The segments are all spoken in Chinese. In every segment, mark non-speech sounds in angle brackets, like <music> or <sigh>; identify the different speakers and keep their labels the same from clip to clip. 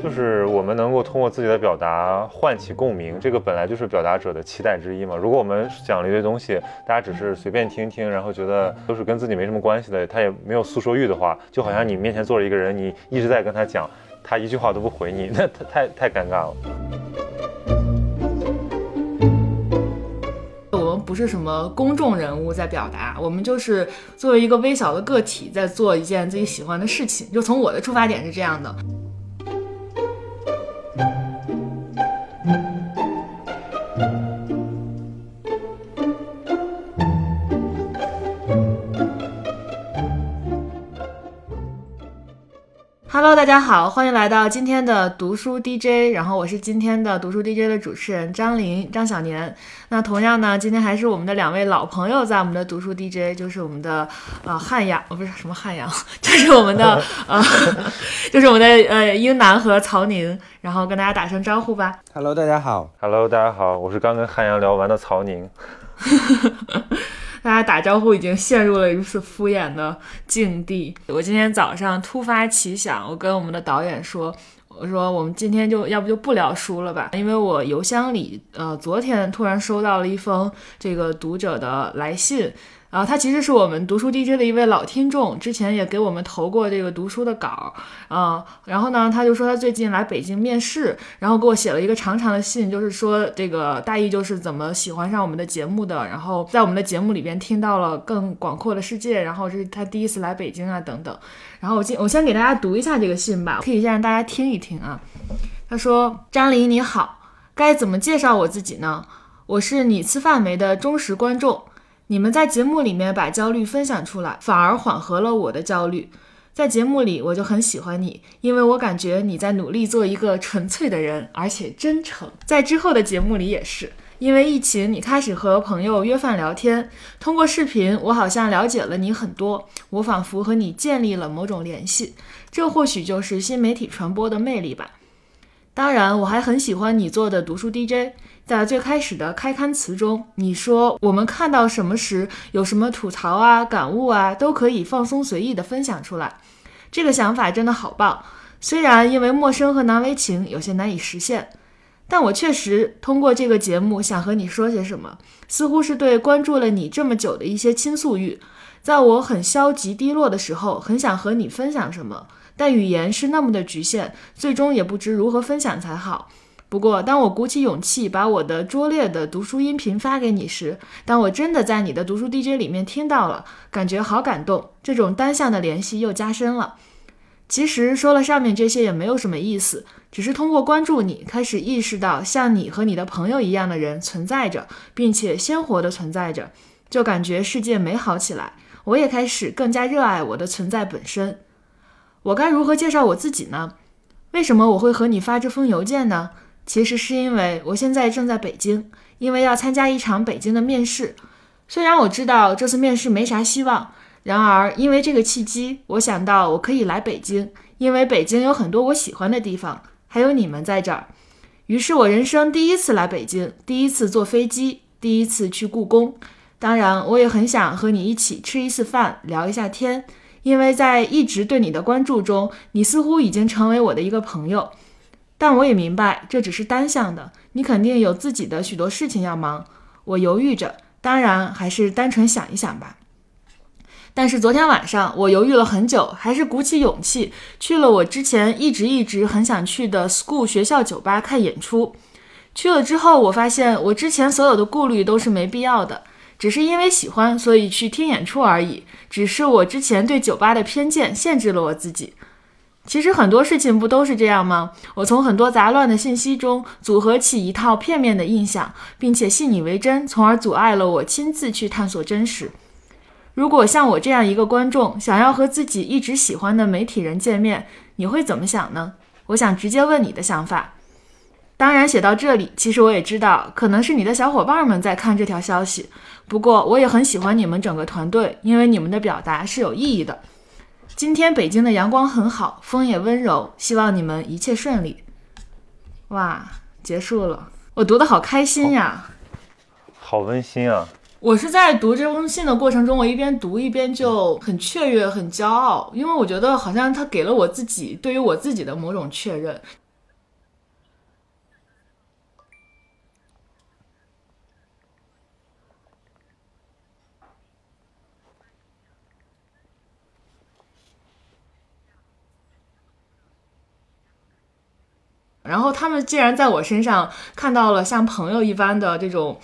Speaker 1: 就是我们能够通过自己的表达唤起共鸣，这个本来就是表达者的期待之一嘛。如果我们讲了一堆东西，大家只是随便听听，然后觉得都是跟自己没什么关系的，他也没有诉说欲的话，就好像你面前坐着一个人，你一直在跟他讲，他一句话都不回你，那太太 <laughs> 尴尬了。
Speaker 2: 我们不是什么公众人物在表达，我们就是作为一个微小的个体在做一件自己喜欢的事情。就从我的出发点是这样的。Hello，大家好，欢迎来到今天的读书 DJ。然后我是今天的读书 DJ 的主持人张琳张小年。那同样呢，今天还是我们的两位老朋友在我们的读书 DJ，就是我们的呃汉阳，哦不是什么汉阳，<laughs> 就是我们的呃，<laughs> 就是我们的呃英男和曹宁。然后跟大家打声招呼吧。
Speaker 3: Hello，大家好。
Speaker 1: Hello，大家好，我是刚跟汉阳聊完的曹宁。<laughs>
Speaker 2: 大家打招呼已经陷入了如此敷衍的境地。我今天早上突发奇想，我跟我们的导演说：“我说我们今天就要不就不聊书了吧？因为我邮箱里呃昨天突然收到了一封这个读者的来信。”然后他其实是我们读书 DJ 的一位老听众，之前也给我们投过这个读书的稿，啊，然后呢，他就说他最近来北京面试，然后给我写了一个长长的信，就是说这个大意就是怎么喜欢上我们的节目的，然后在我们的节目里边听到了更广阔的世界，然后这是他第一次来北京啊等等，然后我今我先给大家读一下这个信吧，可以先让大家听一听啊。他说：“张琳你好，该怎么介绍我自己呢？我是你吃饭没的忠实观众。”你们在节目里面把焦虑分享出来，反而缓和了我的焦虑。在节目里，我就很喜欢你，因为我感觉你在努力做一个纯粹的人，而且真诚。在之后的节目里也是，因为疫情，你开始和朋友约饭聊天，通过视频，我好像了解了你很多，我仿佛和你建立了某种联系。这或许就是新媒体传播的魅力吧。当然，我还很喜欢你做的读书 DJ。在最开始的开刊词中，你说我们看到什么时有什么吐槽啊、感悟啊，都可以放松随意的分享出来。这个想法真的好棒。虽然因为陌生和难为情有些难以实现，但我确实通过这个节目想和你说些什么，似乎是对关注了你这么久的一些倾诉欲。在我很消极低落的时候，很想和你分享什么，但语言是那么的局限，最终也不知如何分享才好。不过，当我鼓起勇气把我的拙劣的读书音频发给你时，当我真的在你的读书 DJ 里面听到了，感觉好感动。这种单向的联系又加深了。其实说了上面这些也没有什么意思，只是通过关注你，开始意识到像你和你的朋友一样的人存在着，并且鲜活的存在着，就感觉世界美好起来。我也开始更加热爱我的存在本身。我该如何介绍我自己呢？为什么我会和你发这封邮件呢？其实是因为我现在正在北京，因为要参加一场北京的面试。虽然我知道这次面试没啥希望，然而因为这个契机，我想到我可以来北京，因为北京有很多我喜欢的地方，还有你们在这儿。于是我人生第一次来北京，第一次坐飞机，第一次去故宫。当然，我也很想和你一起吃一次饭，聊一下天，因为在一直对你的关注中，你似乎已经成为我的一个朋友。但我也明白，这只是单向的，你肯定有自己的许多事情要忙。我犹豫着，当然还是单纯想一想吧。但是昨天晚上，我犹豫了很久，还是鼓起勇气去了我之前一直一直很想去的 school 学校酒吧看演出。去了之后，我发现我之前所有的顾虑都是没必要的，只是因为喜欢，所以去听演出而已。只是我之前对酒吧的偏见限制了我自己。其实很多事情不都是这样吗？我从很多杂乱的信息中组合起一套片面的印象，并且信以为真，从而阻碍了我亲自去探索真实。如果像我这样一个观众想要和自己一直喜欢的媒体人见面，你会怎么想呢？我想直接问你的想法。当然，写到这里，其实我也知道，可能是你的小伙伴们在看这条消息。不过，我也很喜欢你们整个团队，因为你们的表达是有意义的。今天北京的阳光很好，风也温柔，希望你们一切顺利。哇，结束了，我读的好开心呀，
Speaker 1: 好温馨啊！
Speaker 2: 我是在读这封信的过程中，我一边读一边就很雀跃、很骄傲，因为我觉得好像他给了我自己对于我自己的某种确认。然后他们既然在我身上看到了像朋友一般的这种，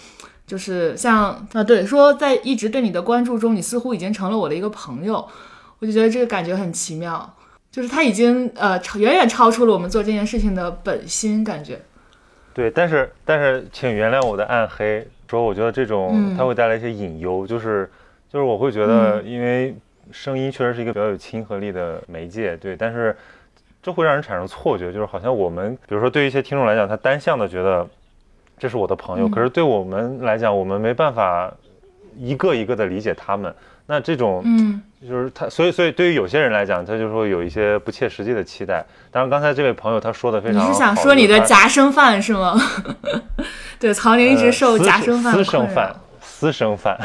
Speaker 2: 就是像啊对，说在一直对你的关注中，你似乎已经成了我的一个朋友，我就觉得这个感觉很奇妙，就是他已经呃远远超出了我们做这件事情的本心感觉。
Speaker 1: 对，但是但是，请原谅我的暗黑，说我觉得这种它会带来一些隐忧，就是就是我会觉得，因为声音确实是一个比较有亲和力的媒介，对，但是这会让人产生错觉，就是好像我们，比如说对于一些听众来讲，他单向的觉得这是我的朋友，可是对我们来讲，我们没办法一个一个的理解他们。那这种，嗯，就是他，所以，所以对于有些人来讲，他就说有一些不切实际的期待。当然，刚才这位朋友他说的非常好。
Speaker 2: 你是想说你的夹生饭是吗？<laughs> 对，曹宁一直受夹生饭
Speaker 1: 私生饭，私生饭。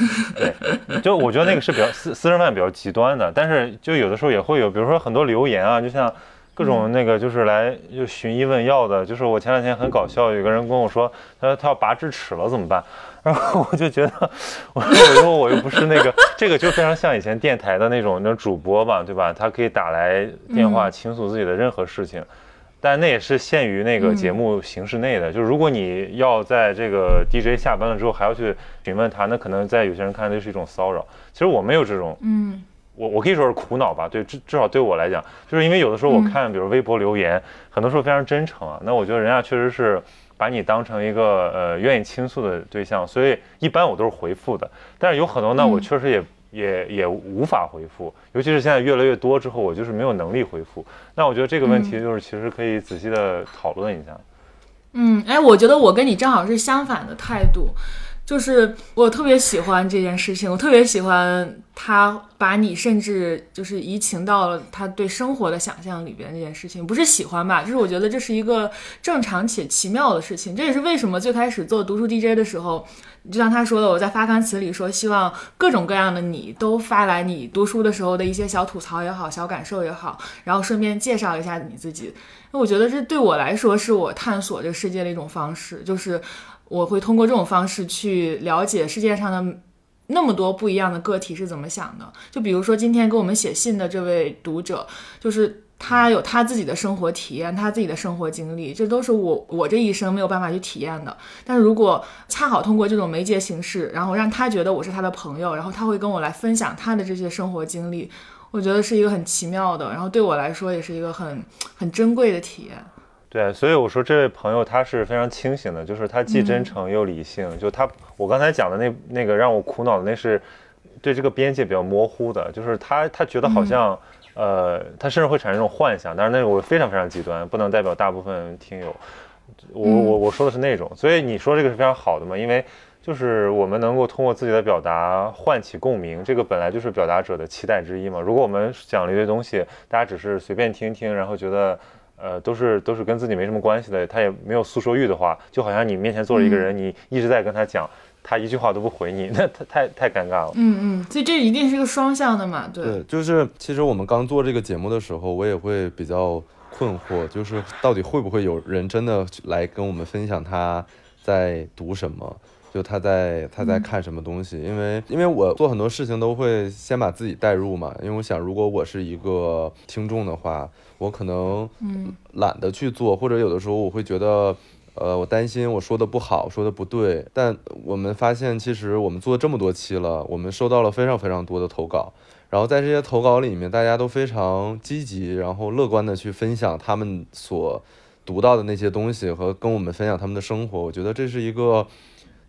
Speaker 1: <laughs> 对，就我觉得那个是比较私私生饭比较极端的，但是就有的时候也会有，比如说很多留言啊，就像各种那个就是来就寻医问药的，就是我前两天很搞笑，有个人跟我说，他说他要拔智齿了怎么办？<laughs> 然后我就觉得，我说我又不是那个，这个就非常像以前电台的那种那主播吧，对吧？他可以打来电话倾诉自己的任何事情，但那也是限于那个节目形式内的。就是如果你要在这个 DJ 下班了之后还要去询问他，那可能在有些人看来就是一种骚扰。其实我没有这种，嗯，我我可以说是苦恼吧。对，至至少对我来讲，就是因为有的时候我看，比如微博留言，很多时候非常真诚啊。那我觉得人家确实是。把你当成一个呃愿意倾诉的对象，所以一般我都是回复的。但是有很多呢，我确实也也也无法回复，尤其是现在越来越多之后，我就是没有能力回复。那我觉得这个问题就是其实可以仔细的讨论一下。
Speaker 2: 嗯，哎，我觉得我跟你正好是相反的态度。就是我特别喜欢这件事情，我特别喜欢他把你甚至就是移情到了他对生活的想象里边这件事情，不是喜欢吧？就是我觉得这是一个正常且奇妙的事情。这也是为什么最开始做读书 DJ 的时候，就像他说的，我在发刊词里说，希望各种各样的你都发来你读书的时候的一些小吐槽也好，小感受也好，然后顺便介绍一下你自己。那我觉得这对我来说是我探索这世界的一种方式，就是。我会通过这种方式去了解世界上的那么多不一样的个体是怎么想的。就比如说今天给我们写信的这位读者，就是他有他自己的生活体验，他自己的生活经历，这都是我我这一生没有办法去体验的。但如果恰好通过这种媒介形式，然后让他觉得我是他的朋友，然后他会跟我来分享他的这些生活经历，我觉得是一个很奇妙的，然后对我来说也是一个很很珍贵的体验。
Speaker 1: 对，所以我说这位朋友他是非常清醒的，就是他既真诚又理性。就他，我刚才讲的那那个让我苦恼的，那是对这个边界比较模糊的，就是他他觉得好像，呃，他甚至会产生一种幻想。但是那个我非常非常极端，不能代表大部分听友。我我我说的是那种，所以你说这个是非常好的嘛？因为就是我们能够通过自己的表达唤起共鸣，这个本来就是表达者的期待之一嘛。如果我们讲了一堆东西，大家只是随便听听，然后觉得。呃，都是都是跟自己没什么关系的，他也没有诉说欲的话，就好像你面前坐着一个人，你一直在跟他讲，他一句话都不回你，那他太太尴尬了。
Speaker 2: 嗯嗯，所以这一定是个双向的嘛，对。
Speaker 3: 对，就是其实我们刚做这个节目的时候，我也会比较困惑，就是到底会不会有人真的来跟我们分享他在读什么。就他在他在看什么东西，因为因为我做很多事情都会先把自己带入嘛，因为我想如果我是一个听众的话，我可能懒得去做，或者有的时候我会觉得，呃，我担心我说的不好，说的不对。但我们发现，其实我们做这么多期了，我们收到了非常非常多的投稿，然后在这些投稿里面，大家都非常积极，然后乐观的去分享他们所读到的那些东西和跟我们分享他们的生活，我觉得这是一个。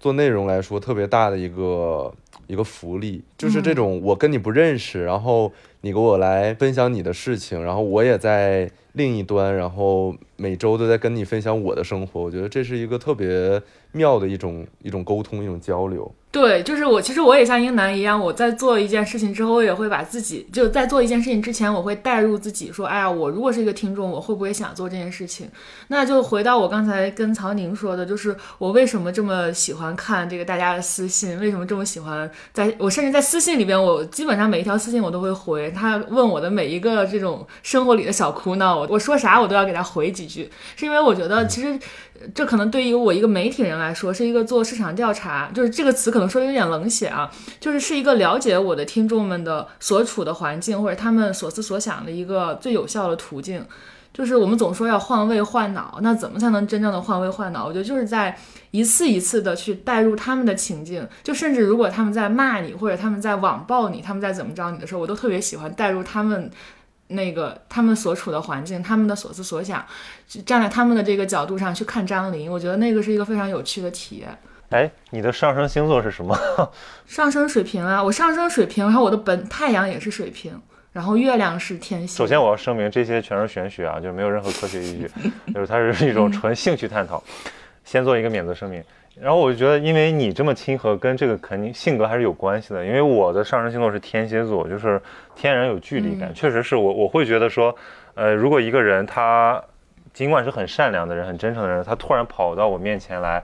Speaker 3: 做内容来说，特别大的一个一个福利，就是这种我跟你不认识，然后你给我来分享你的事情，然后我也在另一端，然后每周都在跟你分享我的生活，我觉得这是一个特别妙的一种一种沟通，一种交流。
Speaker 2: 对，就是我，其实我也像英男一样，我在做一件事情之后，我也会把自己就在做一件事情之前，我会带入自己，说，哎呀，我如果是一个听众，我会不会想做这件事情？那就回到我刚才跟曹宁说的，就是我为什么这么喜欢看这个大家的私信，为什么这么喜欢，在我甚至在私信里边，我基本上每一条私信我都会回，他问我的每一个这种生活里的小苦恼，我我说啥我都要给他回几句，是因为我觉得其实。这可能对于我一个媒体人来说，是一个做市场调查，就是这个词可能说的有点冷血啊，就是是一个了解我的听众们的所处的环境或者他们所思所想的一个最有效的途径。就是我们总说要换位换脑，那怎么才能真正的换位换脑？我觉得就是在一次一次的去带入他们的情境，就甚至如果他们在骂你，或者他们在网暴你，他们在怎么着你的时候，我都特别喜欢带入他们那个他们所处的环境，他们的所思所想，站在他们的这个角度上去看张琳，我觉得那个是一个非常有趣的体验。
Speaker 1: 哎，你的上升星座是什么？<laughs>
Speaker 2: 上升水瓶啊，我上升水瓶，然后我的本太阳也是水瓶。然后月亮是天蝎。
Speaker 1: 首先我要声明，这些全是玄学啊，就是没有任何科学依据，就是它是一种纯兴趣探讨。先做一个免责声明。然后我就觉得，因为你这么亲和，跟这个肯定性格还是有关系的。因为我的上升星座是天蝎座，就是天然有距离感，确实是我我会觉得说，呃，如果一个人他尽管是很善良的人、很真诚的人，他突然跑到我面前来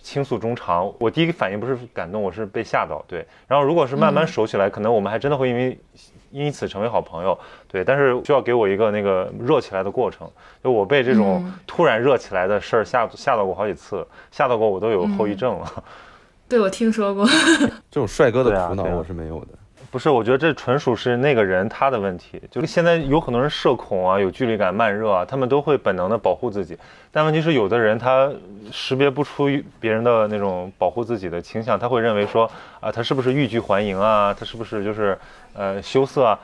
Speaker 1: 倾诉衷肠，我第一个反应不是感动，我是被吓到。对，然后如果是慢慢熟起来，可能我们还真的会因为。因此成为好朋友，对，但是需要给我一个那个热起来的过程。就我被这种突然热起来的事儿吓吓到过好几次，吓到过我都有后遗症了。
Speaker 2: 对，我听说过。<laughs>
Speaker 3: 这种帅哥的苦恼我是没有的。
Speaker 1: 不是，我觉得这纯属是那个人他的问题。就现在有很多人社恐啊，有距离感、慢热啊，他们都会本能的保护自己。但问题是，有的人他识别不出别人的那种保护自己的倾向，他会认为说啊，他是不是欲拒还迎啊？他是不是就是呃羞涩啊？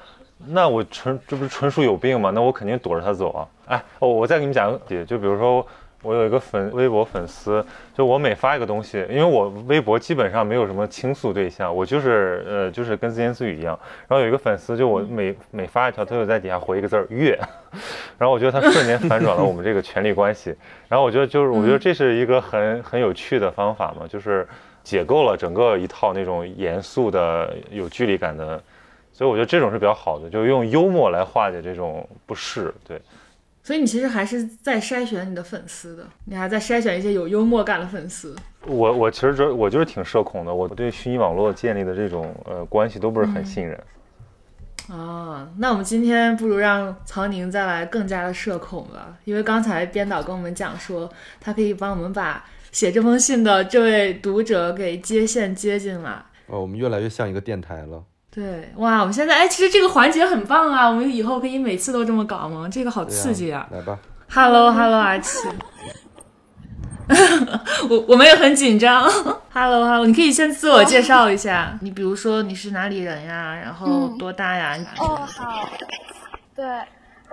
Speaker 1: 那我纯这不是纯属有病吗？那我肯定躲着他走啊！哎，哦，我再给你们讲个点，就比如说。我有一个粉微博粉丝，就我每发一个东西，因为我微博基本上没有什么倾诉对象，我就是呃就是跟自言自语一样。然后有一个粉丝，就我每每发一条，他就在底下回一个字儿“月”，然后我觉得他瞬间反转了我们这个权力关系。然后我觉得就是我觉得这是一个很很有趣的方法嘛，就是解构了整个一套那种严肃的有距离感的，所以我觉得这种是比较好的，就用幽默来化解这种不适，对。
Speaker 2: 所以你其实还是在筛选你的粉丝的，你还在筛选一些有幽默感的粉丝。
Speaker 1: 我我其实这我就是挺社恐的，我对虚拟网络建立的这种呃关系都不是很信任。
Speaker 2: 啊，那我们今天不如让曹宁再来更加的社恐吧，因为刚才编导跟我们讲说，他可以帮我们把写这封信的这位读者给接线接进来。
Speaker 3: 哦，我们越来越像一个电台了。
Speaker 2: 对，哇，我们现在哎，其实这个环节很棒啊，我们以后可以每次都这么搞吗？这个好刺激啊！
Speaker 3: 来吧
Speaker 2: ，Hello，Hello，阿奇，<laughs> 我我们也很紧张。Hello，Hello，你可以先自我介绍一下，你比如说你是哪里人呀？然后多大呀？
Speaker 4: 哦，好，对。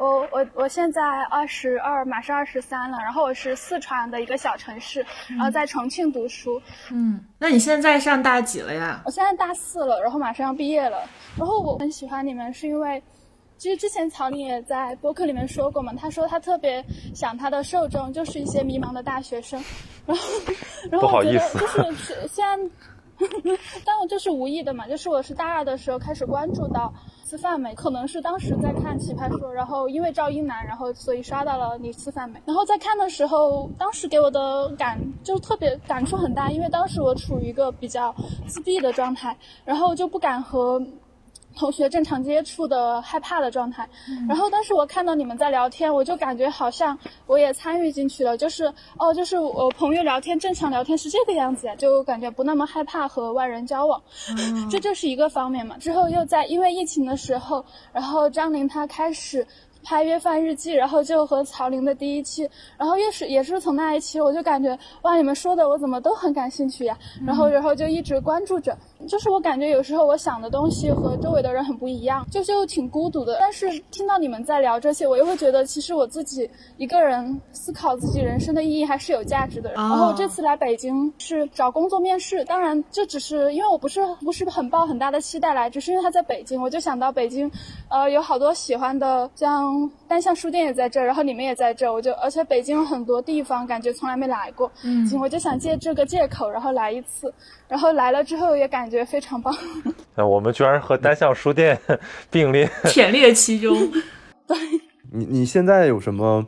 Speaker 4: 我我我现在二十二，马上二十三了。然后我是四川的一个小城市，然后在重庆读书。
Speaker 2: 嗯，那你现在上大几了呀？
Speaker 4: 我现在大四了，然后马上要毕业了。然后我很喜欢你们，是因为，其实之前曹宁也在播客里面说过嘛，他说他特别想他的受众就是一些迷茫的大学生。<laughs> 然后，然后我觉得就是虽然，<laughs> 但我就是无意的嘛，就是我是大二的时候开始关注到。吃饭没？可能是当时在看《奇葩说》，然后因为赵英男，然后所以刷到了你吃饭没。然后在看的时候，当时给我的感就特别感触很大，因为当时我处于一个比较自闭的状态，然后就不敢和。同学正常接触的害怕的状态，然后当时我看到你们在聊天，我就感觉好像我也参与进去了，就是哦，就是我朋友聊天正常聊天是这个样子呀，就感觉不那么害怕和外人交往，这就是一个方面嘛。之后又在因为疫情的时候，然后张琳她开始。拍约饭日记，然后就和曹玲的第一期，然后也是也是从那一期，我就感觉哇，你们说的我怎么都很感兴趣呀，然后然后就一直关注着，就是我感觉有时候我想的东西和周围的人很不一样，就就挺孤独的。但是听到你们在聊这些，我又会觉得其实我自己一个人思考自己人生的意义还是有价值的。然后这次来北京是找工作面试，当然这只是因为我不是不是很抱很大的期待来，只是因为他在北京，我就想到北京，呃，有好多喜欢的像。单向书店也在这儿，然后你们也在这儿，我就而且北京有很多地方感觉从来没来过，嗯，我就想借这个借口，然后来一次，然后来了之后也感觉非常棒。<laughs>
Speaker 1: 那我们居然和单向书店 <laughs> 并列，
Speaker 2: 忝列其中。<laughs>
Speaker 4: 对，
Speaker 3: 你你现在有什么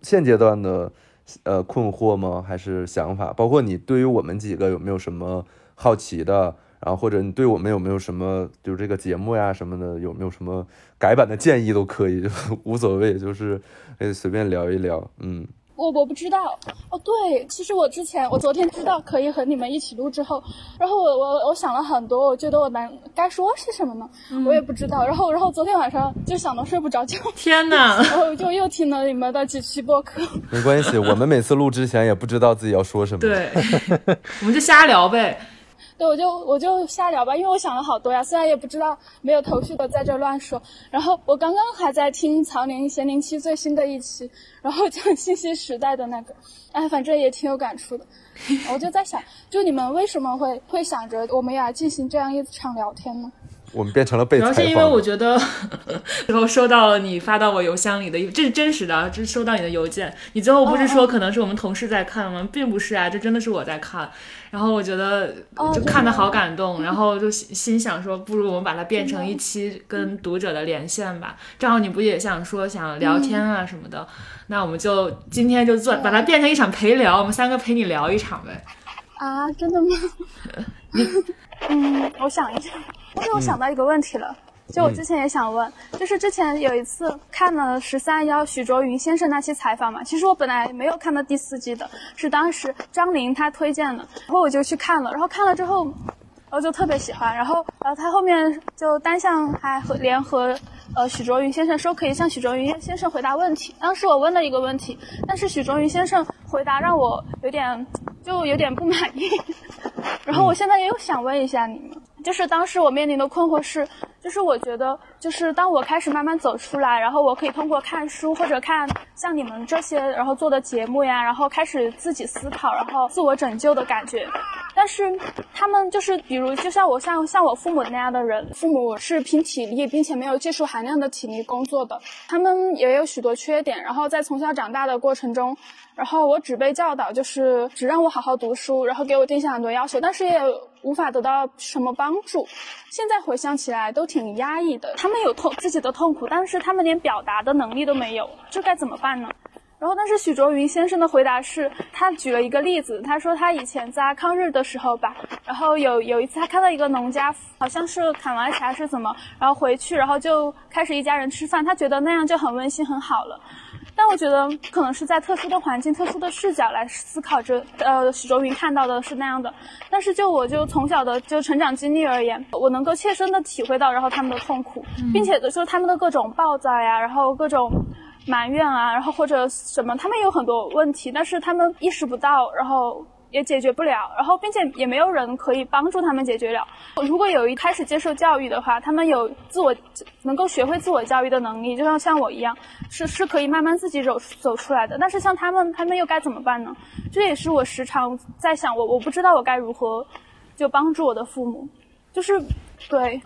Speaker 3: 现阶段的呃困惑吗？还是想法？包括你对于我们几个有没有什么好奇的？然后或者你对我们有没有什么，就是这个节目呀什么的，有没有什么改版的建议都可以，就无所谓，就是可以随便聊一聊。嗯，
Speaker 4: 我我不知道哦，对，其实我之前我昨天知道可以和你们一起录之后，然后我我我想了很多，我觉得我难该说是什么呢？我也不知道。然后然后昨天晚上就想的睡不着觉，
Speaker 2: 天哪！<laughs>
Speaker 4: 然后就又听了你们的几期播客。
Speaker 3: 没关系，我们每次录之前也不知道自己要说什么。
Speaker 2: 对，<laughs> 我们就瞎聊呗。
Speaker 4: 对，我就我就瞎聊吧，因为我想了好多呀，虽然也不知道没有头绪的在这乱说。然后我刚刚还在听曹宁咸宁七最新的一期，然后讲 <laughs> 信息时代的那个，哎，反正也挺有感触的。我就在想，就你们为什么会会想着我们俩进行这样一场聊天呢？
Speaker 3: 我们变成了被
Speaker 2: 主要。是因为我觉得，<laughs> 然后收到了你发到我邮箱里的，这是真实的啊，这是收到你的邮件。你最后不是说可能是我们同事在看吗？并不是啊，这真的是我在看。然后我觉得就看的好感动，然后就心心想说，不如我们把它变成一期跟读者的连线吧。正好你不也想说想聊天啊什么的，那我们就今天就做把它变成一场陪聊，我们三个陪你聊一场呗。
Speaker 4: 啊，真的吗？<laughs> 嗯，我想一下，因为我想到一个问题了。就我之前也想问，就是之前有一次看了十三幺许卓云先生那期采访嘛，其实我本来没有看到第四季的，是当时张琳她推荐的，然后我就去看了，然后看了之后，我就特别喜欢，然后然后他后面就单向还和联合呃许卓云先生说可以向许卓云先生回答问题，当时我问了一个问题，但是许卓云先生回答让我有点就有点不满意，<laughs> 然后我现在也有想问一下你们。就是当时我面临的困惑是，就是我觉得，就是当我开始慢慢走出来，然后我可以通过看书或者看像你们这些，然后做的节目呀，然后开始自己思考，然后自我拯救的感觉。但是他们就是，比如就像我像像我父母那样的人，父母是凭体力并且没有技术含量的体力工作的，他们也有许多缺点。然后在从小长大的过程中，然后我只被教导就是只让我好好读书，然后给我定下很多要求，但是也无法得到什么帮助。现在回想起来都挺压抑的。他们有痛自己的痛苦，但是他们连表达的能力都没有，这该怎么办呢？然后，但是许卓云先生的回答是，他举了一个例子，他说他以前在抗日的时候吧，然后有有一次他看到一个农家，好像是砍完柴是怎么，然后回去，然后就开始一家人吃饭，他觉得那样就很温馨很好了。但我觉得可能是在特殊的环境、特殊的视角来思考着，呃，许卓云看到的是那样的。但是就我就从小的就成长经历而言，我能够切身的体会到，然后他们的痛苦，并且就是他们的各种暴躁呀，然后各种。埋怨啊，然后或者什么，他们有很多问题，但是他们意识不到，然后也解决不了，然后并且也没有人可以帮助他们解决了。如果有一开始接受教育的话，他们有自我能够学会自我教育的能力，就像像我一样，是是可以慢慢自己走走出来的。但是像他们，他们又该怎么办呢？这也是我时常在想，我我不知道我该如何就帮助我的父母，就是对。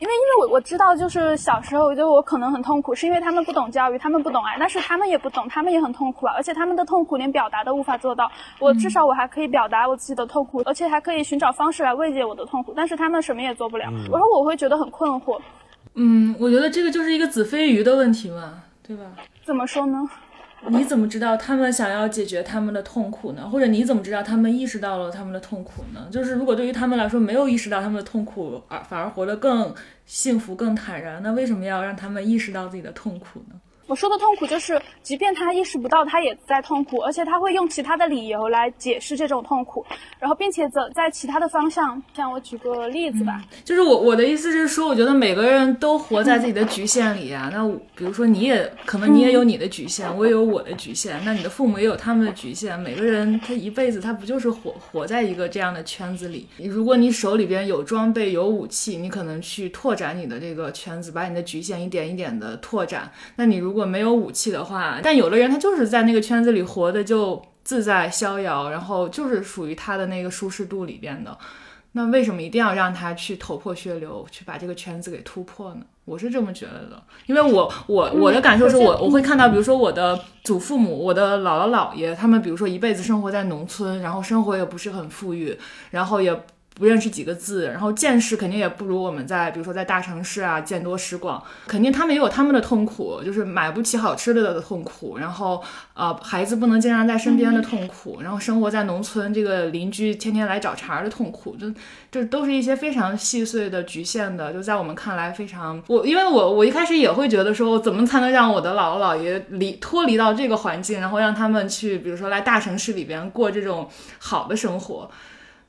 Speaker 4: 因为，因为我我知道，就是小时候，我觉得我可能很痛苦，是因为他们不懂教育，他们不懂爱，但是他们也不懂，他们也很痛苦啊，而且他们的痛苦连表达都无法做到。我至少我还可以表达我自己的痛苦，而且还可以寻找方式来慰藉我的痛苦，但是他们什么也做不了，然后我会觉得很困惑。
Speaker 2: 嗯，我觉得这个就是一个子非鱼的问题嘛，对吧？
Speaker 4: 怎么说呢？
Speaker 2: 你怎么知道他们想要解决他们的痛苦呢？或者你怎么知道他们意识到了他们的痛苦呢？就是如果对于他们来说没有意识到他们的痛苦，而反而活得更幸福、更坦然，那为什么要让他们意识到自己的痛苦呢？
Speaker 4: 我说的痛苦就是，即便他意识不到，他也在痛苦，而且他会用其他的理由来解释这种痛苦，然后并且走在其他的方向。像我举个例子吧，
Speaker 2: 就是我我的意思是说，我觉得每个人都活在自己的局限里啊。那比如说你也可能你也有你的局限，我也有我的局限，那你的父母也有他们的局限。每个人他一辈子他不就是活活在一个这样的圈子里？如果你手里边有装备有武器，你可能去拓展你的这个圈子，把你的局限一点一点的拓展。那你如果果没有武器的话，但有的人他就是在那个圈子里活的就自在逍遥，然后就是属于他的那个舒适度里边的。那为什么一定要让他去头破血流，去把这个圈子给突破呢？我是这么觉得的，因为我我我的感受是我我会看到，比如说我的祖父母、我的姥姥姥爷，他们比如说一辈子生活在农村，然后生活也不是很富裕，然后也。不认识几个字，然后见识肯定也不如我们在，比如说在大城市啊见多识广，肯定他们也有他们的痛苦，就是买不起好吃的的痛苦，然后呃孩子不能经常在身边的痛苦，然后生活在农村，这个邻居天天来找茬的痛苦，就这都是一些非常细碎的局限的，就在我们看来非常我，因为我我一开始也会觉得说，怎么才能让我的姥姥姥爷离脱离到这个环境，然后让他们去，比如说来大城市里边过这种好的生活。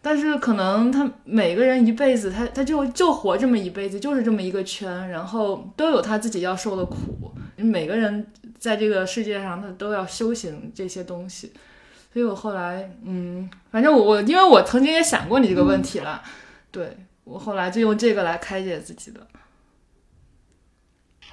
Speaker 2: 但是可能他每个人一辈子，他他就就活这么一辈子，就是这么一个圈，然后都有他自己要受的苦。每个人在这个世界上，他都要修行这些东西。所以我后来，嗯，反正我我因为我曾经也想过你这个问题了，对我后来就用这个来开解自己的。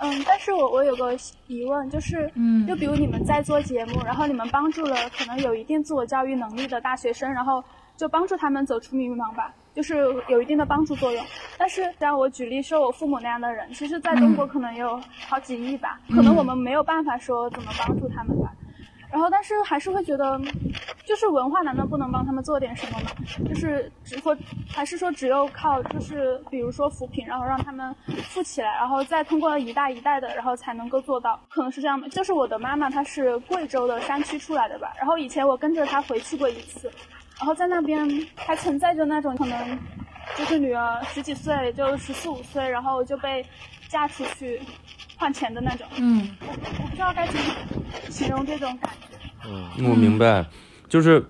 Speaker 4: 嗯，但是我我有个疑问，就是，
Speaker 2: 嗯，
Speaker 4: 就比如你们在做节目，然后你们帮助了可能有一定自我教育能力的大学生，然后。就帮助他们走出迷茫吧，就是有一定的帮助作用。但是像我举例说我父母那样的人，其实在中国可能有好几亿吧，可能我们没有办法说怎么帮助他们吧。然后，但是还是会觉得，就是文化难道不能帮他们做点什么吗？就是只说，还是说只有靠，就是比如说扶贫，然后让他们富起来，然后再通过一代一代的，然后才能够做到。可能是这样的。就是我的妈妈她是贵州的山区出来的吧，然后以前我跟着她回去过一次。然后在那边还存在着那种可能，就是女儿十几岁就十四五岁，然后就被嫁出去换钱的那种。
Speaker 2: 嗯，
Speaker 4: 我我不知道该怎么形容这种感觉。
Speaker 3: 嗯，我明白，就是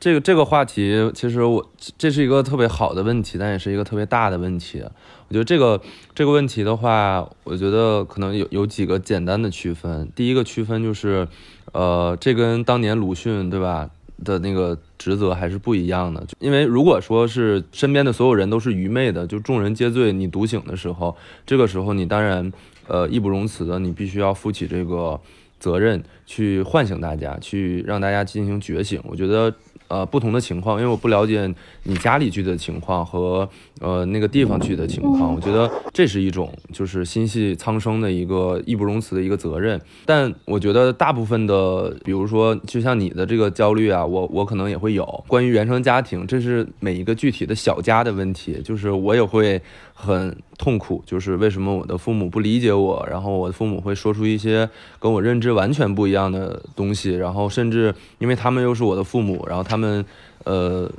Speaker 3: 这个这个话题，其实我这是一个特别好的问题，但也是一个特别大的问题。我觉得这个这个问题的话，我觉得可能有有几个简单的区分。第一个区分就是，呃，这跟当年鲁迅对吧？的那个职责还是不一样的，因为如果说是身边的所有人都是愚昧的，就众人皆醉你独醒的时候，这个时候你当然，呃，义不容辞的，你必须要负起这个责任，去唤醒大家，去让大家进行觉醒。我觉得。呃，不同的情况，因为我不了解你家里去的情况和呃那个地方去的情况，我觉得这是一种就是心系苍生的一个义不容辞的一个责任。但我觉得大部分的，比如说就像你的这个焦虑啊，我我可能也会有关于原生家庭，这是每一个具体的小家的问题，就是我也会很痛苦，就是为什么我的父母不理解我，然后我的父母会说出一些跟我认知完全不一样的东西，然后甚至因为他们又是我的父母，然后他。们，呃，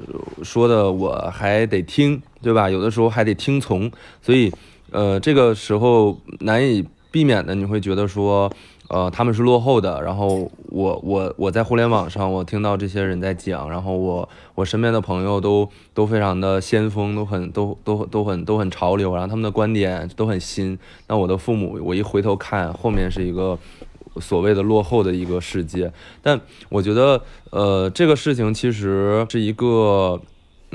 Speaker 3: 说的我还得听，对吧？有的时候还得听从，所以，呃，这个时候难以避免的，你会觉得说，呃，他们是落后的。然后我我我在互联网上，我听到这些人在讲，然后我我身边的朋友都都非常的先锋，都很都都都很都很潮流，然后他们的观点都很新。那我的父母，我一回头看，后面是一个。所谓的落后的一个世界，但我觉得，呃，这个事情其实是一个，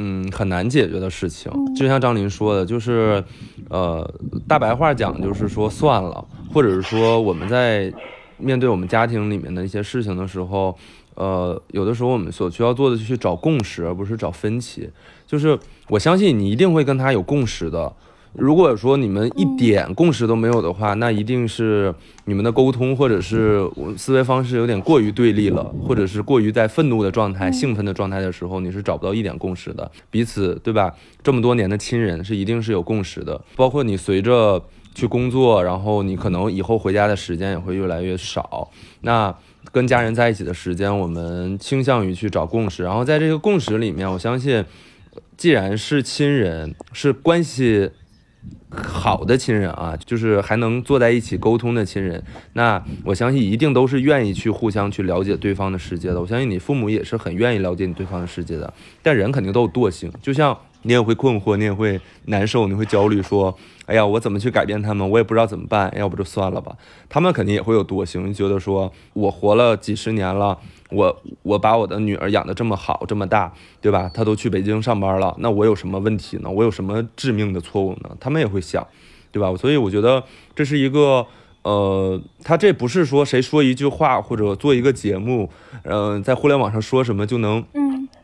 Speaker 3: 嗯，很难解决的事情。就像张林说的，就是，呃，大白话讲就是说算了，或者是说我们在面对我们家庭里面的一些事情的时候，呃，有的时候我们所需要做的就是找共识，而不是找分歧。就是我相信你一定会跟他有共识的。如果说你们一点共识都没有的话，那一定是你们的沟通或者是思维方式有点过于对立了，或者是过于在愤怒的状态、兴奋的状态的时候，你是找不到一点共识的。彼此对吧？这么多年的亲人是一定是有共识的。包括你随着去工作，然后你可能以后回家的时间也会越来越少。那跟家人在一起的时间，我们倾向于去找共识。然后在这个共识里面，我相信，既然是亲人，是关系。好的亲人啊，就是还能坐在一起沟通的亲人，那我相信一定都是愿意去互相去了解对方的世界的。我相信你父母也是很愿意了解你对方的世界的。但人肯定都有惰性，就像你也会困惑，你也会难受，你会焦虑，说，哎呀，我怎么去改变他们？我也不知道怎么办，要不就算了吧。他们肯定也会有惰性，觉得说我活了几十年了。我我把我的女儿养得这么好这么大，对吧？她都去北京上班了，那我有什么问题呢？我有什么致命的错误呢？他们也会想，对吧？所以我觉得这是一个，呃，他这不是说谁说一句话或者做一个节目，嗯，在互联网上说什么就能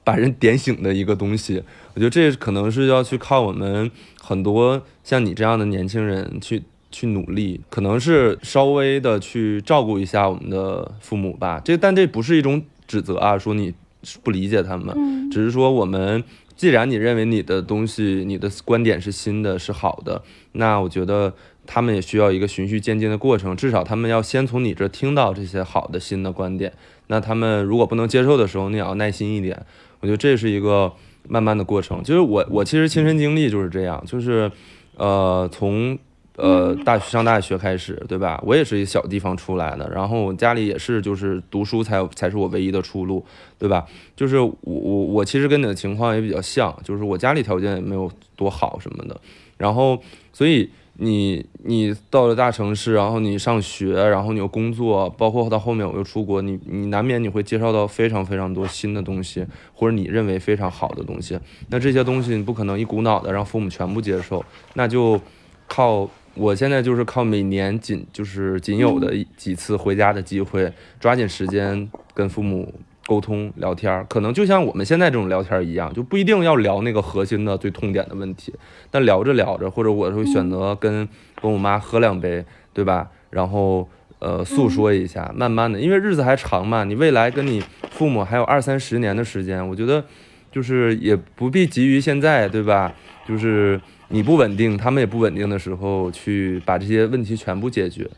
Speaker 3: 把人点醒的一个东西。我觉得这可能是要去靠我们很多像你这样的年轻人去。去努力，可能是稍微的去照顾一下我们的父母吧。这但这不是一种指责啊，说你不理解他们，只是说我们既然你认为你的东西、你的观点是新的、是好的，那我觉得他们也需要一个循序渐进的过程，至少他们要先从你这听到这些好的新的观点。那他们如果不能接受的时候，你也要耐心一点。我觉得这是一个慢慢的过程。就是我我其实亲身经历就是这样，就是呃从。呃，大上大学开始，对吧？我也是一小地方出来的，然后我家里也是，就是读书才才是我唯一的出路，对吧？就是我我我其实跟你的情况也比较像，就是我家里条件也没有多好什么的，然后所以你你到了大城市，然后你上学，然后你又工作，包括到后面我又出国，你你难免你会介绍到非常非常多新的东西，或者你认为非常好的东西，那这些东西你不可能一股脑的让父母全部接受，那就靠。我现在就是靠每年仅就是仅有的几次回家的机会，抓紧时间跟父母沟通聊天，可能就像我们现在这种聊天一样，就不一定要聊那个核心的最痛点的问题，但聊着聊着，或者我会选择跟跟我妈喝两杯，对吧？然后呃诉说一下，慢慢的，因为日子还长嘛，你未来跟你父母还有二三十年的时间，我觉得就是也不必急于现在，对吧？就是。你不稳定，他们也不稳定的时候，去把这些问题全部解决。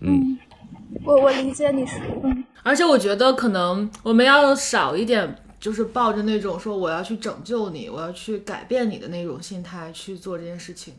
Speaker 4: 嗯，我我理解你是，嗯，
Speaker 2: 而且我觉得可能我们要少一点，就是抱着那种说我要去拯救你，我要去改变你的那种心态去做这件事情，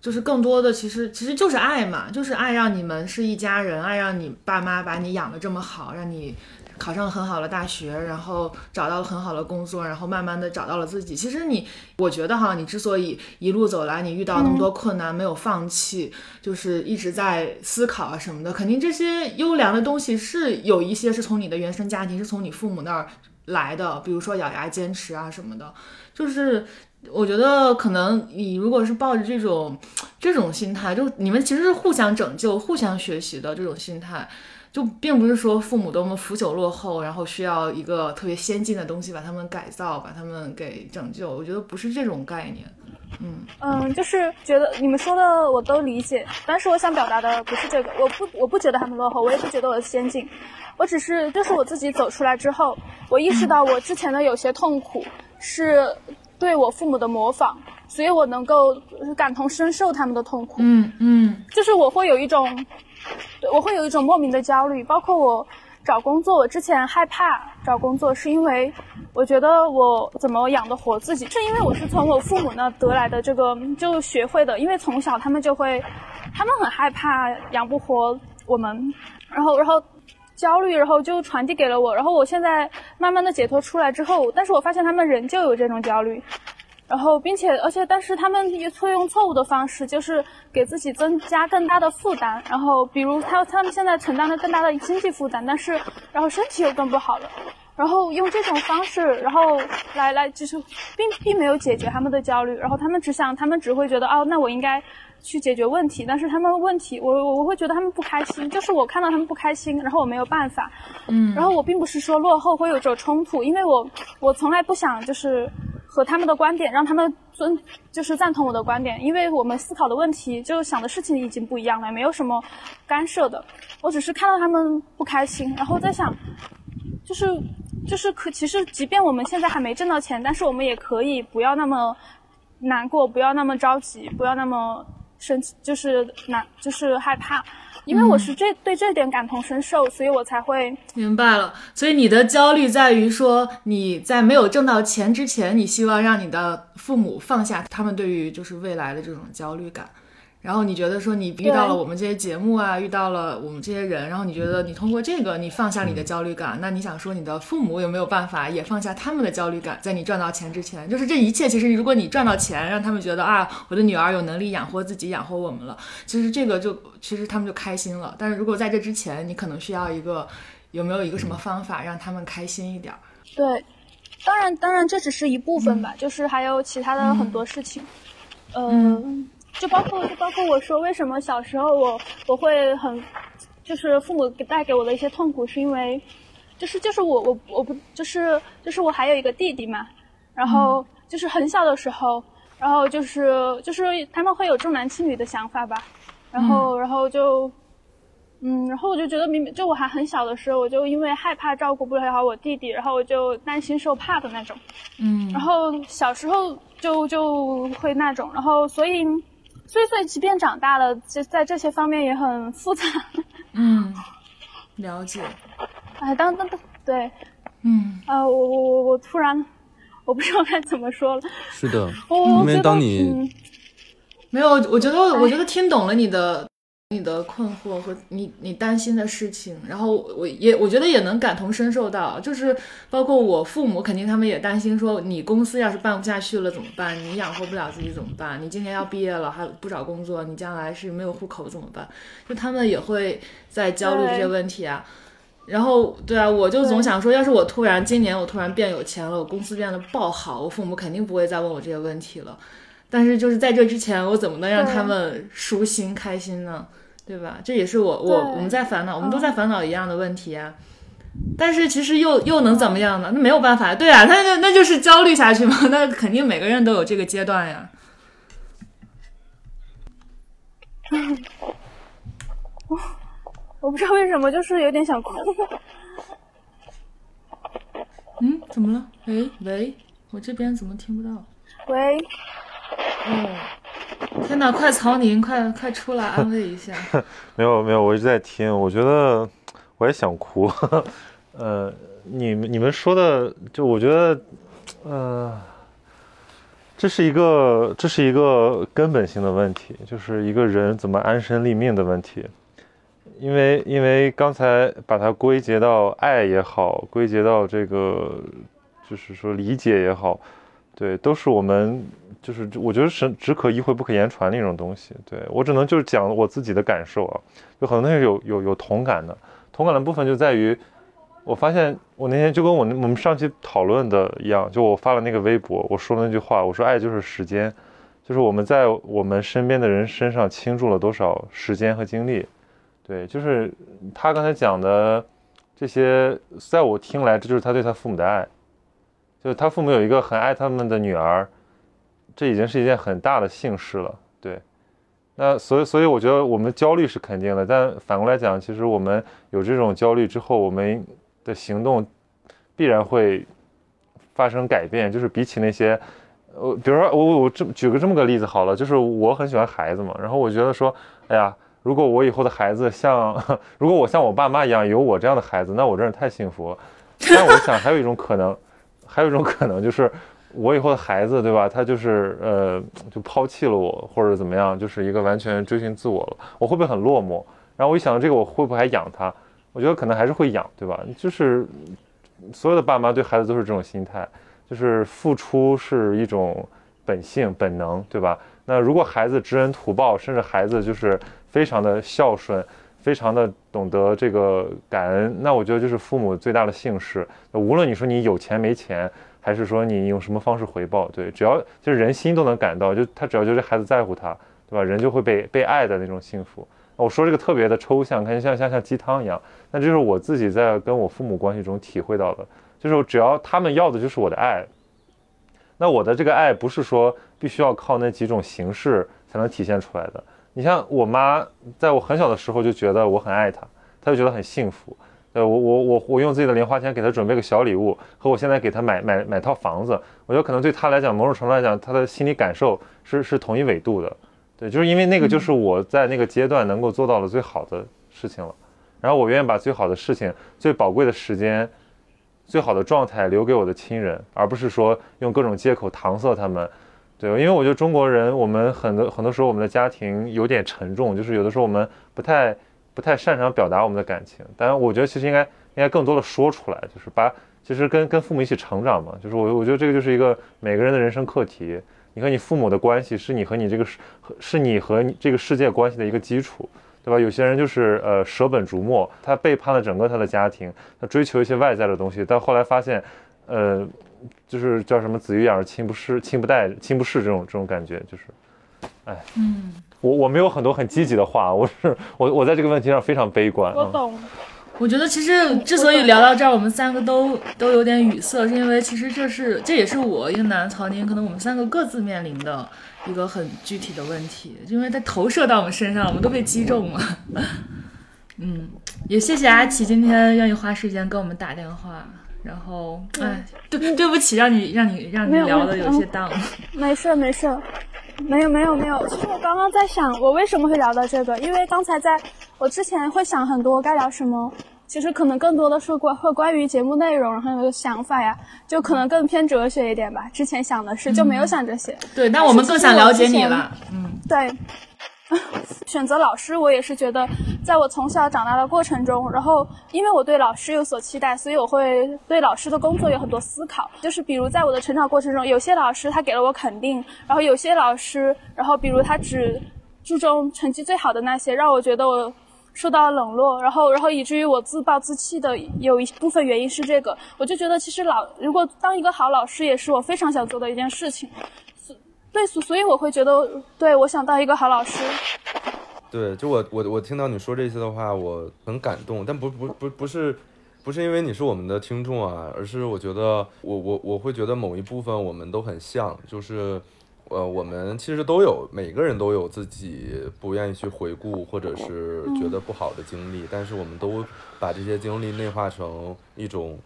Speaker 2: 就是更多的其实其实就是爱嘛，就是爱让你们是一家人，爱让你爸妈把你养的这么好，让你。考上了很好的大学，然后找到了很好的工作，然后慢慢的找到了自己。其实你，我觉得哈，你之所以一路走来，你遇到那么多困难没有放弃，就是一直在思考啊什么的，肯定这些优良的东西是有一些是从你的原生家庭，是从你父母那儿来的。比如说咬牙坚持啊什么的，就是我觉得可能你如果是抱着这种这种心态，就你们其实是互相拯救、互相学习的这种心态。就并不是说父母多么腐朽落后，然后需要一个特别先进的东西把他们改造，把他们给拯救。我觉得不是这种概念。
Speaker 4: 嗯嗯，就是觉得你们说的我都理解，但是我想表达的不是这个。我不我不觉得他们落后，我也不觉得我先进。我只是就是我自己走出来之后，我意识到我之前的有些痛苦是对我父母的模仿，所以我能够感同身受他们的痛苦。
Speaker 2: 嗯嗯，
Speaker 4: 就是我会有一种。对我会有一种莫名的焦虑，包括我找工作，我之前害怕找工作，是因为我觉得我怎么养得活自己，是因为我是从我父母那得来的这个就学会的，因为从小他们就会，他们很害怕养不活我们，然后然后焦虑，然后就传递给了我，然后我现在慢慢的解脱出来之后，但是我发现他们仍旧有这种焦虑。然后，并且，而且，但是他们也错用错误的方式，就是给自己增加更大的负担。然后，比如他他们现在承担了更大的经济负担，但是，然后身体又更不好了。然后用这种方式，然后来来，就是并并没有解决他们的焦虑。然后他们只想，他们只会觉得，哦，那我应该去解决问题。但是他们问题，我我我会觉得他们不开心，就是我看到他们不开心，然后我没有办法。
Speaker 2: 嗯。
Speaker 4: 然后我并不是说落后会有这种冲突，因为我我从来不想就是。和他们的观点，让他们尊，就是赞同我的观点，因为我们思考的问题，就想的事情已经不一样了，没有什么干涉的。我只是看到他们不开心，然后在想，就是，就是可，其实即便我们现在还没挣到钱，但是我们也可以不要那么难过，不要那么着急，不要那么生气，就是难，就是害怕。因为我是这对这点感同身受，所以我才会
Speaker 2: 明白了。所以你的焦虑在于说，你在没有挣到钱之前，你希望让你的父母放下他们对于就是未来的这种焦虑感。然后你觉得说你遇到了我们这些节目啊，遇到了我们这些人，然后你觉得你通过这个你放下你的焦虑感，那你想说你的父母有没有办法也放下他们的焦虑感，在你赚到钱之前，就是这一切其实如果你赚到钱，让他们觉得啊，我的女儿有能力养活自己，养活我们了，其实这个就其实他们就开心了。但是如果在这之前，你可能需要一个有没有一个什么方法让他们开心一点？
Speaker 4: 对，当然当然这只是一部分吧，就是还有其他的很多事情，嗯。就包括就包括我说为什么小时候我我会很，就是父母带给我的一些痛苦，是因为，就是就是我我我不就是就是我还有一个弟弟嘛，然后就是很小的时候，然后就是就是他们会有重男轻女的想法吧，然后然后就，嗯，然后我就觉得明明就我还很小的时候，我就因为害怕照顾不了好我弟弟，然后我就担心受怕的那种。
Speaker 2: 嗯
Speaker 4: 然后小时候就就会那种，然后所以所以所以即便长大了，这在这些方面也很复杂。<laughs>
Speaker 2: 嗯，了解。
Speaker 4: 哎，当当当，对，
Speaker 2: 嗯
Speaker 4: 啊、我我我我突然我不知道该怎么说了。
Speaker 3: 是的，
Speaker 4: 我
Speaker 3: 因为
Speaker 4: 我觉得
Speaker 3: 当你
Speaker 4: 嗯
Speaker 2: 没有，我觉得我觉得听懂了你的你的困惑和你你担心的事情，然后我也我觉得也能感同身受到，就是包括我父母，肯定他们也担心说，你公司要是办不下去了怎么办？你养活不了自己怎么办？你今年要毕业了还不找工作，你将来是没有户口怎么办？就他们也会在焦虑这些问题啊。然后，对啊，我就总想说，要是我突然今年我突然变有钱了，我公司变得爆好，我父母肯定不会再问我这些问题了。但是就是在这之前，我怎么能让他们舒心开心呢？对吧？这也是我我我们在烦恼，我们都在烦恼一样的问题啊。但是其实又又能怎么样呢？那没有办法，对啊，那那那就是焦虑下去嘛。<laughs> 那肯定每个人都有这个阶段呀。<laughs>
Speaker 4: 我不知道为什么，就是有点想哭。
Speaker 2: 嗯，怎么了？喂喂，我这边怎么听不到？
Speaker 4: 喂，
Speaker 2: 哦，天哪！快曹宁，快快出来安慰一下。<laughs>
Speaker 1: 没有没有，我一直在听，我觉得我也想哭。<laughs> 呃，你们你们说的，就我觉得，呃，这是一个这是一个根本性的问题，就是一个人怎么安身立命的问题。因为因为刚才把它归结到爱也好，归结到这个就是说理解也好，对，都是我们就是我觉得是只可意会不可言传的一种东西。对我只能就是讲我自己的感受啊，有很多东西有有有同感的，同感的部分就在于，我发现我那天就跟我我们上期讨论的一样，就我发了那个微博，我说了那句话，我说爱就是时间，就是我们在我们身边的人身上倾注了多少时间和精力。对，就是他刚才讲的这些，在我听来，这就是他对他父母的爱。就是他父母有一个很爱他们的女儿，这已经是一件很大的幸事了。对，那所以所以我觉得我们的焦虑是肯定的，但反过来讲，其实我们有这种焦虑之后，我们的行动必然会发生改变。就是比起那些，呃，比如说我我这举个这么个例子好了，就是我很喜欢孩子嘛，然后我觉得说，哎呀。如果我以后的孩子像，<laughs> 如果我像我爸妈一样有我这样的孩子，那我真是太幸福了。但我想还有一种可能，还有一种可能就是我以后的孩子，对吧？他就是呃，就抛弃了我，或者怎么样，就是一个完全追寻自我了。我会不会很落寞？然后我一想到这个，我会不会还养他？我觉得可能还是会养，对吧？就是所有的爸妈对孩子都是这种心态，就是付出是一种本性本能，对吧？那如果孩子知恩图报，甚至孩子就是非常的孝顺，非常的懂得这个感恩，那我觉得就是父母最大的幸事。无论你说你有钱没钱，还是说你用什么方式回报，对，只要就是人心都能感到，就他只要就是孩子在乎他，对吧？人就会被被爱的那种幸福。我说这个特别的抽象，看像像像鸡汤一样，那这是我自己在跟我父母关系中体会到的，就是只要他们要的就是我的爱，那我的这个爱不是说必须要靠那几种形式才能体现出来的。你像我妈，在我很小的时候就觉得我很爱她，她就觉得很幸福。呃，我我我我用自己的零花钱给她准备个小礼物，和我现在给她买买买套房子，我觉得可能对她来讲，某种程度来讲，她的心理感受是是同一纬度的。对，就是因为那个就是我在那个阶段能够做到的最好的事情了。然后我愿意把最好的事情、最宝贵的时间、最好的状态留给我的亲人，而不是说用各种借口搪塞他们。对，因为我觉得中国人，我们很多很多时候我们的家庭有点沉重，就是有的时候我们不太不太擅长表达我们的感情。当然，我觉得其实应该应该更多的说出来，就是把其实跟跟父母一起成长嘛，就是我我觉得这个就是一个每个人的人生课题。你和你父母的关系是你和你这个是是你和这个世界关系的一个基础，对吧？有些人就是呃舍本逐末，他背叛了整个他的家庭，他追求一些外在的东西，但后来发现，呃。就是叫什么“子欲养而亲不侍，亲不待，亲不侍”这种这种感觉，就是，哎，
Speaker 2: 嗯，
Speaker 1: 我我没有很多很积极的话，我是我我在这个问题上非常悲观。
Speaker 4: 我懂。
Speaker 2: 我觉得其实之所以聊到这儿，我们三个都都有点语塞，是因为其实这是这也是我一楠、曹宁，可能我们三个各自面临的一个很具体的问题，因为它投射到我们身上，我们都被击中了。嗯，也谢谢阿奇今天愿意花时间跟我们打电话。然后，哎，对，对不起，让你让你让你聊的有些荡。
Speaker 4: 没事没事，没有没有没有。其实我刚刚在想，我为什么会聊到这个？因为刚才在我之前会想很多该聊什么，其实可能更多的是关会关于节目内容，然后有个想法呀，就可能更偏哲学一点吧。之前想的是就没有想这些。
Speaker 2: 对，那我们更想了解你了。嗯，
Speaker 4: 对。<laughs> 选择老师，我也是觉得，在我从小长大的过程中，然后因为我对老师有所期待，所以我会对老师的工作有很多思考。就是比如在我的成长过程中，有些老师他给了我肯定，然后有些老师，然后比如他只注重成绩最好的那些，让我觉得我受到冷落，然后然后以至于我自暴自弃的有一部分原因是这个。我就觉得其实老如果当一个好老师，也是我非常想做的一件事情。对，所所以我会觉得，对我想当一个好老师。
Speaker 3: 对，就我我我听到你说这些的话，我很感动，但不不不不是，不是因为你是我们的听众啊，而是我觉得我我我会觉得某一部分我们都很像，就是呃我们其实都有每个人都有自己不愿意去回顾或者是觉得不好的经历，但是我们都把这些经历内化成一种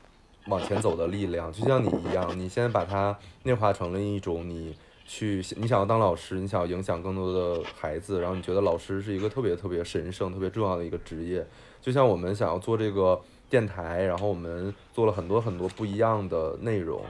Speaker 3: 往前走的力量，就像你一样，你先把它内化成了一种你。去，你想要当老师，你想要影响更多的孩子，然后你觉得老师是一个特别特别神圣、特别重要的一个职业。就像我们想要做这个电台，然后我们做了很多很多不一样的内容。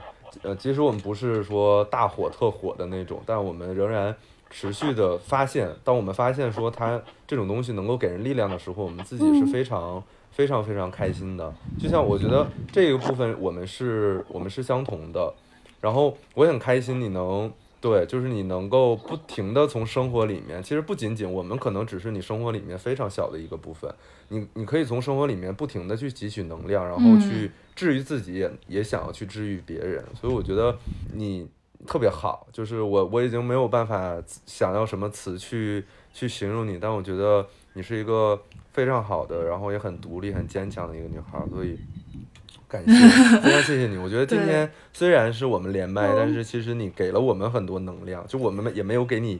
Speaker 3: 呃，其实我们不是说大火特火的那种，但我们仍然持续的发现。当我们发现说它这种东西能够给人力量的时候，我们自己是非常非常非常开心的。就像我觉得这个部分我们是我们是相同的，然后我也很开心你能。对，就是你能够不停的从生活里面，其实不仅仅我们可能只是你生活里面非常小的一个部分，你你可以从生活里面不停的去汲取能量，然后去治愈自己，也也想要去治愈别人，所以我觉得你特别好，就是我我已经没有办法想要什么词去去形容你，但我觉得你是一个非常好的，然后也很独立、很坚强的一个女孩，所以。感谢，<laughs> 非常谢谢你。我觉得今天虽然是我们连麦，但是其实你给了我们很多能量，就我们也没有给你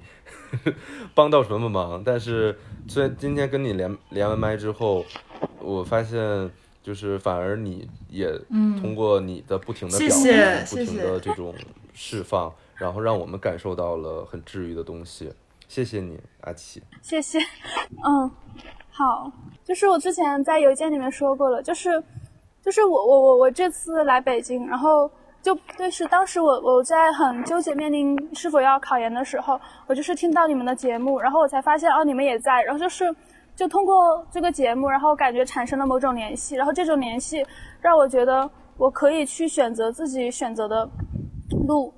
Speaker 3: <laughs> 帮到什么忙。但是虽然今天跟你连连完麦之后，我发现就是反而你也通过你的不停的表达、不停的这种释放，然后让我们感受到了很治愈的东西。谢谢你，阿奇。
Speaker 4: 谢谢。嗯，好，就是我之前在邮件里面说过了，就是。就是我我我我这次来北京，然后就对是当时我我在很纠结面临是否要考研的时候，我就是听到你们的节目，然后我才发现哦你们也在，然后就是就通过这个节目，然后感觉产生了某种联系，然后这种联系让我觉得我可以去选择自己选择的路，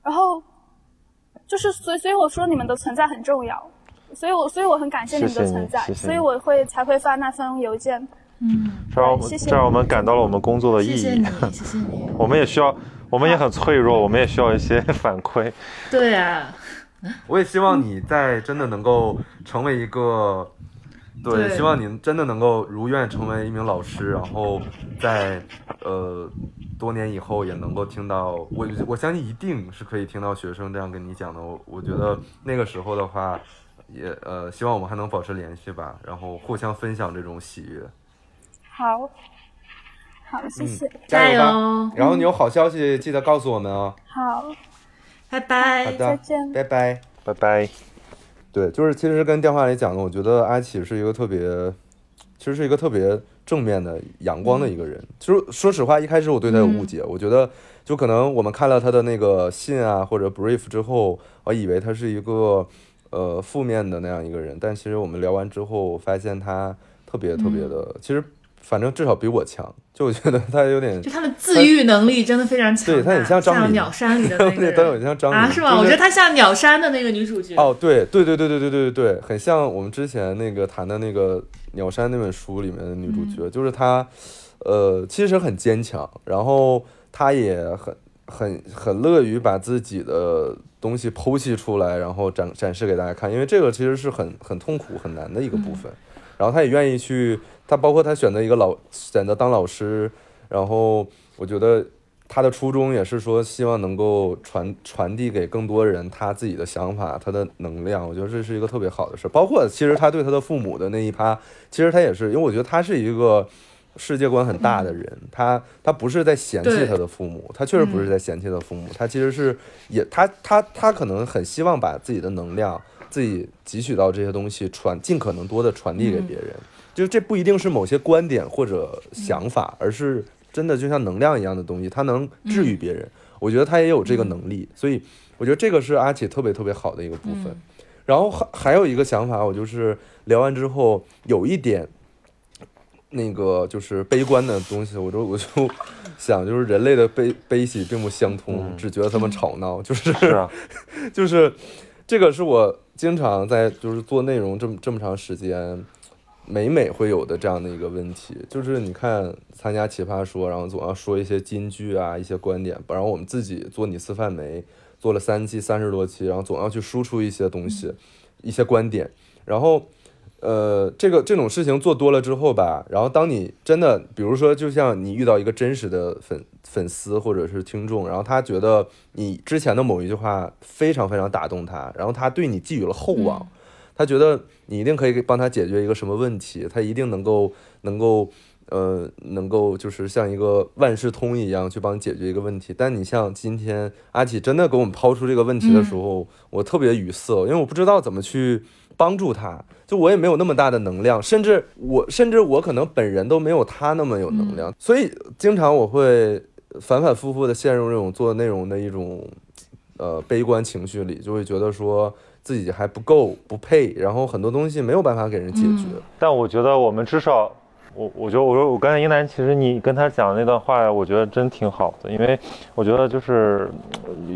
Speaker 4: 然后就是所以所以我说你们的存在很重要，所以我所以我很感谢你们的存在，所以我会才会发那封邮件。
Speaker 2: 嗯，
Speaker 1: 这让这让我们感到了我们工作的意义。谢
Speaker 2: 谢你，谢谢你。<laughs>
Speaker 1: 我们也需要，我们也很脆弱，我们也需要一些 <laughs> 反馈。
Speaker 2: 对啊，
Speaker 3: 我也希望你在真的能够成为一个，对，希望你真的能够如愿成为一名老师，然后在呃多年以后也能够听到我，我相信一定是可以听到学生这样跟你讲的。我我觉得那个时候的话，也呃希望我们还能保持联系吧，然后互相分享这种喜悦。
Speaker 4: 好，好，谢谢，
Speaker 3: 加油！然后你有好消息记得告诉我们哦。
Speaker 4: 好，
Speaker 2: 拜拜，
Speaker 3: 好的，
Speaker 4: 再见，
Speaker 3: 拜拜，
Speaker 1: 拜拜。
Speaker 3: 对，就是其实跟电话里讲的，我觉得阿启是一个特别，其实是一个特别正面的、阳光的一个人。其实说实话，一开始我对他有误解，我觉得就可能我们看了他的那个信啊或者 brief 之后，我以为他是一个呃负面的那样一个人，但其实我们聊完之后，发现他特别特别的，其实。反正至少比我强，就我觉得他有点，
Speaker 2: 就他的自愈能力真的非常强。
Speaker 3: 对他很像张
Speaker 2: 像鸟山里的那个，<laughs>
Speaker 3: 都有像张
Speaker 2: 啊，是吗？我觉得他像鸟山的那个女主角。
Speaker 3: 哦，对对对对对对对对对，很像我们之前那个谈的那个鸟山那本书里面的女主角，就是她，呃，其实很坚强，然后她也很很很乐于把自己的东西剖析出来，然后展展示给大家看，因为这个其实是很很痛苦很难的一个部分，然后她也愿意去。他包括他选择一个老选择当老师，然后我觉得他的初衷也是说，希望能够传传递给更多人他自己的想法，他的能量。我觉得这是一个特别好的事。包括其实他对他的父母的那一趴，其实他也是，因为我觉得他是一个世界观很大的人，他他不是在嫌弃他的父母，他确实不是在嫌弃他父母，他其实是也他他他可能很希望把自己的能量、自己汲取到这些东西传，尽可能多的传递给别人。就这不一定是某些观点或者想法，而是。真的就像能量一样的东西，它能治愈别人。我觉得他也有这个能力，所以我觉得这个是阿启特别特别好的一个部分。然后还还有一个想法，我就是聊完之后有一点那个就是悲观的东西，我就我就想，就是人类的悲悲喜并不相通，只觉得他们吵闹，就是 <laughs> 就是这个是我经常在就是做内容这么这么长时间。每每会有的这样的一个问题，就是你看参加奇葩说，然后总要说一些金句啊，一些观点，然后我们自己做你司范媒做了三期三十多期，然后总要去输出一些东西，一些观点，然后，呃，这个这种事情做多了之后吧，然后当你真的，比如说，就像你遇到一个真实的粉粉丝或者是听众，然后他觉得你之前的某一句话非常非常打动他，然后他对你寄予了厚望。他觉得你一定可以帮他解决一个什么问题，他一定能够能够呃能够就是像一个万事通一样去帮你解决一个问题。但你像今天阿启真的给我们抛出这个问题的时候，我特别语塞，因为我不知道怎么去帮助他，就我也没有那么大的能量，甚至我甚至我可能本人都没有他那么有能量，所以经常我会反反复复的陷入这种做内容的一种呃悲观情绪里，就会觉得说。自己还不够，不配，然后很多东西没有办法给人解决。
Speaker 1: 但我觉得我们至少，我我觉得我说我刚才英男，其实你跟他讲的那段话，我觉得真挺好的，因为我觉得就是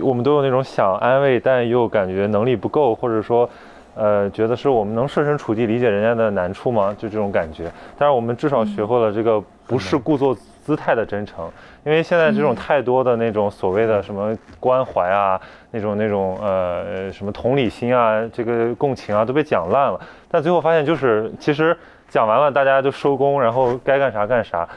Speaker 1: 我们都有那种想安慰，但又感觉能力不够，或者说，呃，觉得是我们能设身处地理解人家的难处吗？就这种感觉。但是我们至少学会了这个不是故作。姿态的真诚，因为现在这种太多的那种所谓的什么关怀啊，那种那种呃什么同理心啊，这个共情啊都被讲烂了。但最后发现就是，其实讲完了大家就收工，然后该干啥干啥。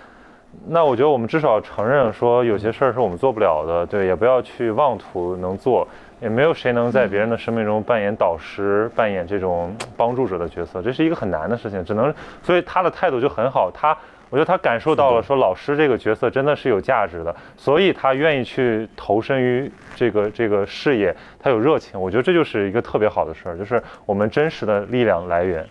Speaker 1: 那我觉得我们至少承认说有些事儿是我们做不了的，对，也不要去妄图能做，也没有谁能在别人的生命中扮演导师、扮演这种帮助者的角色，这是一个很难的事情。只能，所以他的态度就很好，他。我觉得他感受到了，说老师这个角色真的是有价值的，所以他愿意去投身于这个这个事业，他有热情。我觉得这就是一个特别好的事儿，就是我们真实的力量来源。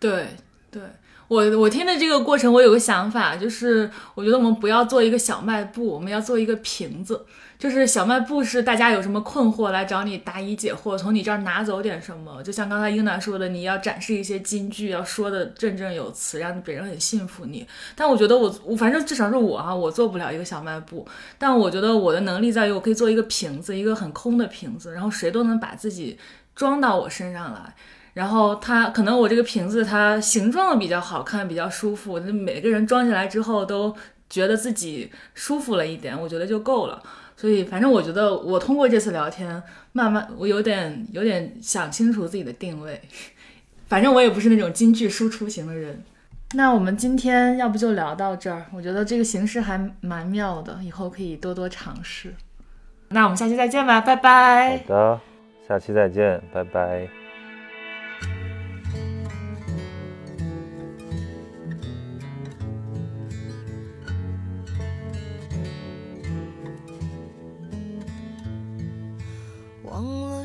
Speaker 2: 对对。我我听的这个过程，我有个想法，就是我觉得我们不要做一个小卖部，我们要做一个瓶子。就是小卖部是大家有什么困惑来找你答疑解惑，从你这儿拿走点什么。就像刚才英娜说的，你要展示一些金句，要说的振振有词，让别人很信服你。但我觉得我我反正至少是我啊，我做不了一个小卖部，但我觉得我的能力在于我可以做一个瓶子，一个很空的瓶子，然后谁都能把自己装到我身上来。然后它可能我这个瓶子它形状比较好看，比较舒服，那每个人装起来之后都觉得自己舒服了一点，我觉得就够了。所以反正我觉得我通过这次聊天，慢慢我有点有点想清楚自己的定位。反正我也不是那种京剧输出型的人。那我们今天要不就聊到这儿？我觉得这个形式还蛮妙的，以后可以多多尝试。那我们下期再见吧，拜拜。
Speaker 1: 好的，下期再见，拜拜。